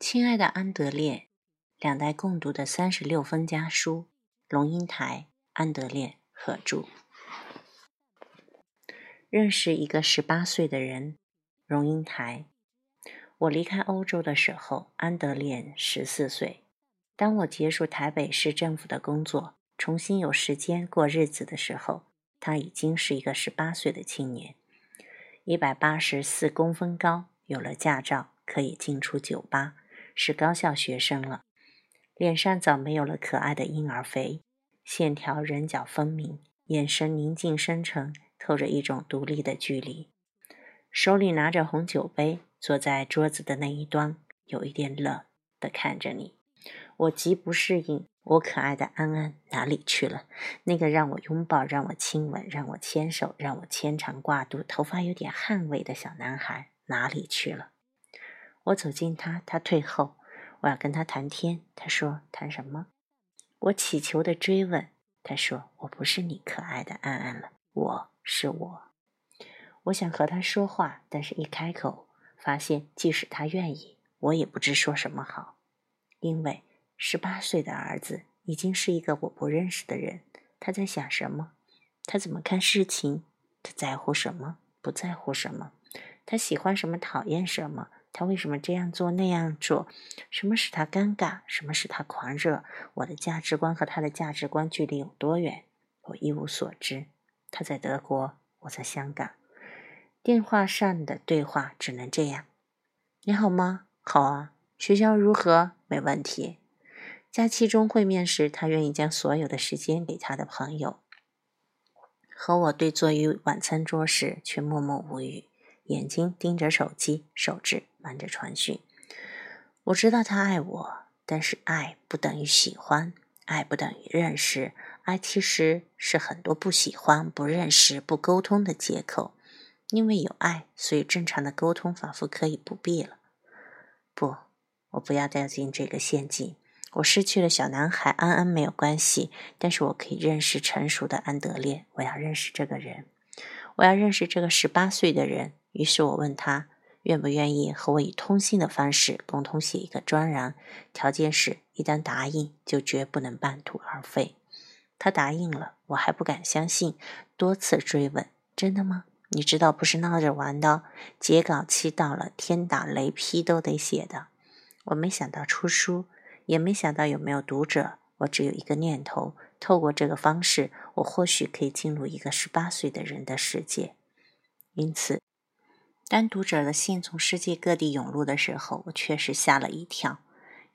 亲爱的安德烈，两代共读的三十六封家书，龙应台、安德烈合著。认识一个十八岁的人，龙应台。我离开欧洲的时候，安德烈十四岁。当我结束台北市政府的工作，重新有时间过日子的时候，他已经是一个十八岁的青年，一百八十四公分高，有了驾照，可以进出酒吧。是高校学生了，脸上早没有了可爱的婴儿肥，线条棱角分明，眼神宁静深沉，透着一种独立的距离。手里拿着红酒杯，坐在桌子的那一端，有一点冷的看着你。我极不适应，我可爱的安安哪里去了？那个让我拥抱、让我亲吻、让我牵手、让我牵肠挂肚、头发有点汗味的小男孩哪里去了？我走近他，他退后。我要跟他谈天。他说：“谈什么？”我乞求的追问。他说：“我不是你可爱的安安了，我是我。”我想和他说话，但是一开口，发现即使他愿意，我也不知说什么好。因为十八岁的儿子已经是一个我不认识的人。他在想什么？他怎么看事情？他在乎什么？不在乎什么？他喜欢什么？讨厌什么？他为什么这样做那样做？什么使他尴尬？什么使他狂热？我的价值观和他的价值观距离有多远？我一无所知。他在德国，我在香港。电话上的对话只能这样：“你好吗？好啊。学校如何？没问题。假期中会面时，他愿意将所有的时间给他的朋友。和我对坐于晚餐桌时，却默默无语。”眼睛盯着手机，手指忙着传讯。我知道他爱我，但是爱不等于喜欢，爱不等于认识，爱其实是很多不喜欢、不认识、不沟通的借口。因为有爱，所以正常的沟通仿佛可以不必了。不，我不要掉进这个陷阱。我失去了小男孩安安没有关系，但是我可以认识成熟的安德烈。我要认识这个人，我要认识这个十八岁的人。于是我问他愿不愿意和我以通信的方式共同写一个专栏，条件是一旦答应就绝不能半途而废。他答应了，我还不敢相信，多次追问：“真的吗？你知道不是闹着玩的，截稿期到了，天打雷劈都得写的。”我没想到出书，也没想到有没有读者，我只有一个念头：透过这个方式，我或许可以进入一个十八岁的人的世界。因此。当读者的信从世界各地涌入的时候，我确实吓了一跳。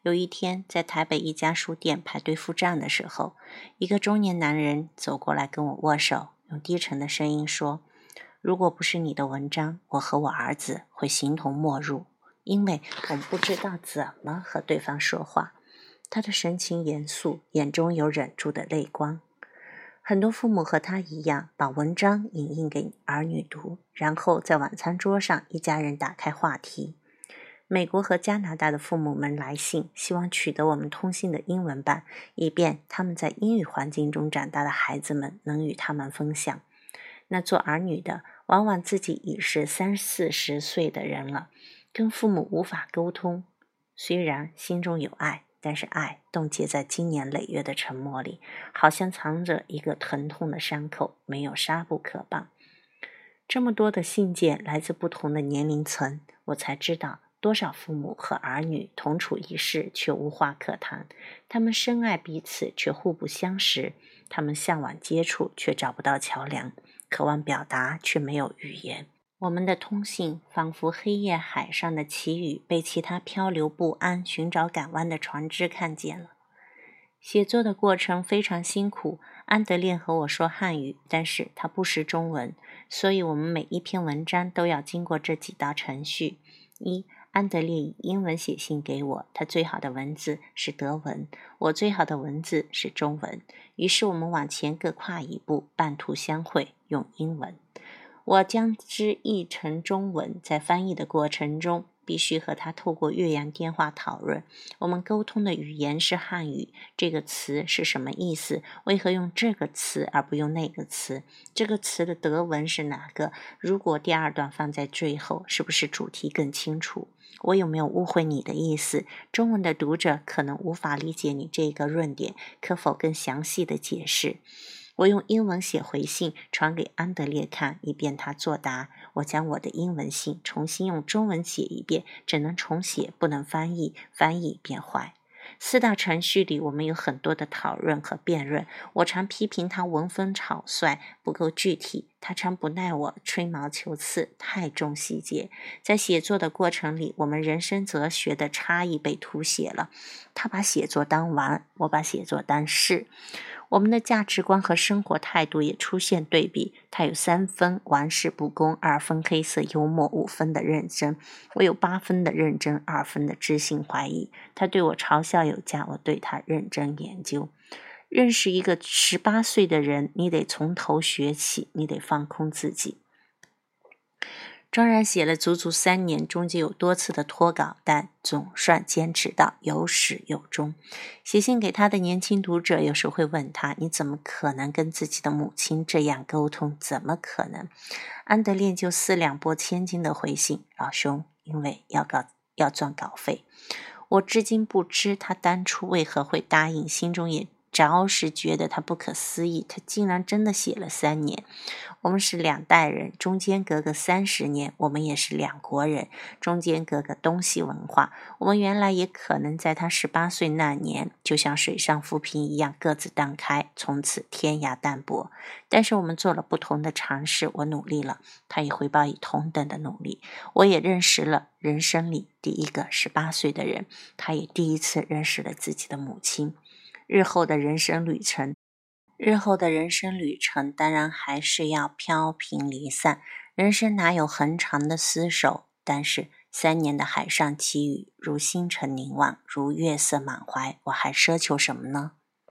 有一天，在台北一家书店排队付账的时候，一个中年男人走过来跟我握手，用低沉的声音说：“如果不是你的文章，我和我儿子会形同陌路，因为我们不知道怎么和对方说话。”他的神情严肃，眼中有忍住的泪光。很多父母和他一样，把文章影印给儿女读，然后在晚餐桌上，一家人打开话题。美国和加拿大的父母们来信，希望取得我们通信的英文版，以便他们在英语环境中长大的孩子们能与他们分享。那做儿女的，往往自己已是三四十岁的人了，跟父母无法沟通，虽然心中有爱。但是爱冻结在经年累月的沉默里，好像藏着一个疼痛的伤口，没有纱布可绑。这么多的信件来自不同的年龄层，我才知道多少父母和儿女同处一室却无话可谈。他们深爱彼此却互不相识，他们向往接触却找不到桥梁，渴望表达却没有语言。我们的通信仿佛黑夜海上的旗语，被其他漂流不安、寻找港湾的船只看见了。写作的过程非常辛苦。安德烈和我说汉语，但是他不识中文，所以我们每一篇文章都要经过这几道程序：一、安德烈以英文写信给我，他最好的文字是德文，我最好的文字是中文。于是我们往前各跨一步，半途相会，用英文。我将之译成中文，在翻译的过程中，必须和他透过岳阳电话讨论。我们沟通的语言是汉语，这个词是什么意思？为何用这个词而不用那个词？这个词的德文是哪个？如果第二段放在最后，是不是主题更清楚？我有没有误会你的意思？中文的读者可能无法理解你这个论点，可否更详细的解释？我用英文写回信传给安德烈看，以便他作答。我将我的英文信重新用中文写一遍，只能重写，不能翻译，翻译变坏。四大程序里，我们有很多的讨论和辩论。我常批评他文风草率，不够具体；他常不耐我吹毛求疵，太重细节。在写作的过程里，我们人生哲学的差异被凸显了。他把写作当玩，我把写作当事。我们的价值观和生活态度也出现对比。他有三分玩世不恭，二分黑色幽默，五分的认真。我有八分的认真，二分的知性怀疑。他对我嘲笑有加，我对他认真研究。认识一个十八岁的人，你得从头学起，你得放空自己。庄然写了足足三年，中间有多次的脱稿，但总算坚持到有始有终。写信给他的年轻读者有时会问他：“你怎么可能跟自己的母亲这样沟通？怎么可能？”安德烈就四两拨千斤的回信：“老兄，因为要稿要赚稿费。”我至今不知他当初为何会答应，心中也。着实觉得他不可思议，他竟然真的写了三年。我们是两代人，中间隔个三十年；我们也是两国人，中间隔个东西文化。我们原来也可能在他十八岁那年，就像水上浮萍一样各自荡开，从此天涯淡泊。但是我们做了不同的尝试，我努力了，他也回报以同等的努力。我也认识了人生里第一个十八岁的人，他也第一次认识了自己的母亲。日后的人生旅程，日后的人生旅程，当然还是要飘萍离散。人生哪有恒长的厮守？但是三年的海上奇遇，如星辰凝望，如月色满怀，我还奢求什么呢？